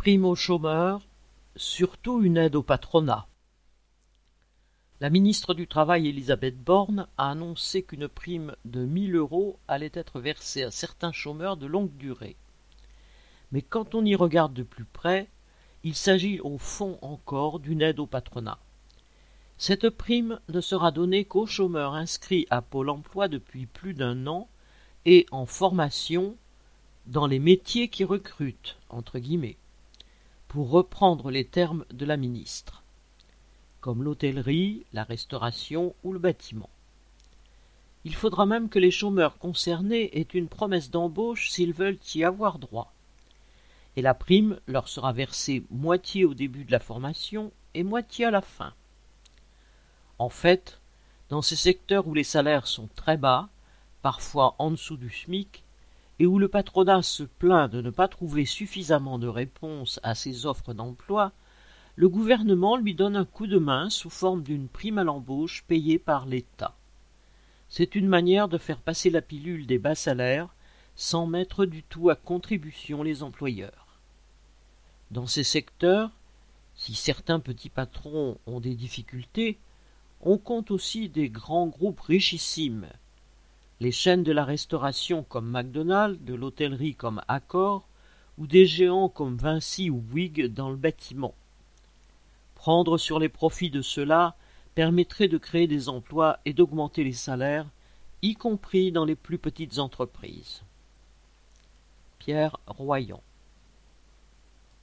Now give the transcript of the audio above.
Prime aux chômeurs, surtout une aide au patronat. La ministre du Travail Elisabeth Borne a annoncé qu'une prime de 1000 euros allait être versée à certains chômeurs de longue durée. Mais quand on y regarde de plus près, il s'agit au fond encore d'une aide au patronat. Cette prime ne sera donnée qu'aux chômeurs inscrits à Pôle emploi depuis plus d'un an et en formation dans les métiers qui recrutent, entre guillemets, pour reprendre les termes de la ministre, comme l'hôtellerie, la restauration ou le bâtiment. Il faudra même que les chômeurs concernés aient une promesse d'embauche s'ils veulent y avoir droit. Et la prime leur sera versée moitié au début de la formation et moitié à la fin. En fait, dans ces secteurs où les salaires sont très bas, parfois en dessous du SMIC, et où le patronat se plaint de ne pas trouver suffisamment de réponses à ses offres d'emploi, le gouvernement lui donne un coup de main sous forme d'une prime à l'embauche payée par l'État. C'est une manière de faire passer la pilule des bas salaires sans mettre du tout à contribution les employeurs. Dans ces secteurs, si certains petits patrons ont des difficultés, on compte aussi des grands groupes richissimes les chaînes de la restauration comme McDonald's, de l'hôtellerie comme Accor, ou des géants comme Vinci ou Bouygues dans le bâtiment. Prendre sur les profits de cela permettrait de créer des emplois et d'augmenter les salaires, y compris dans les plus petites entreprises. Pierre Royan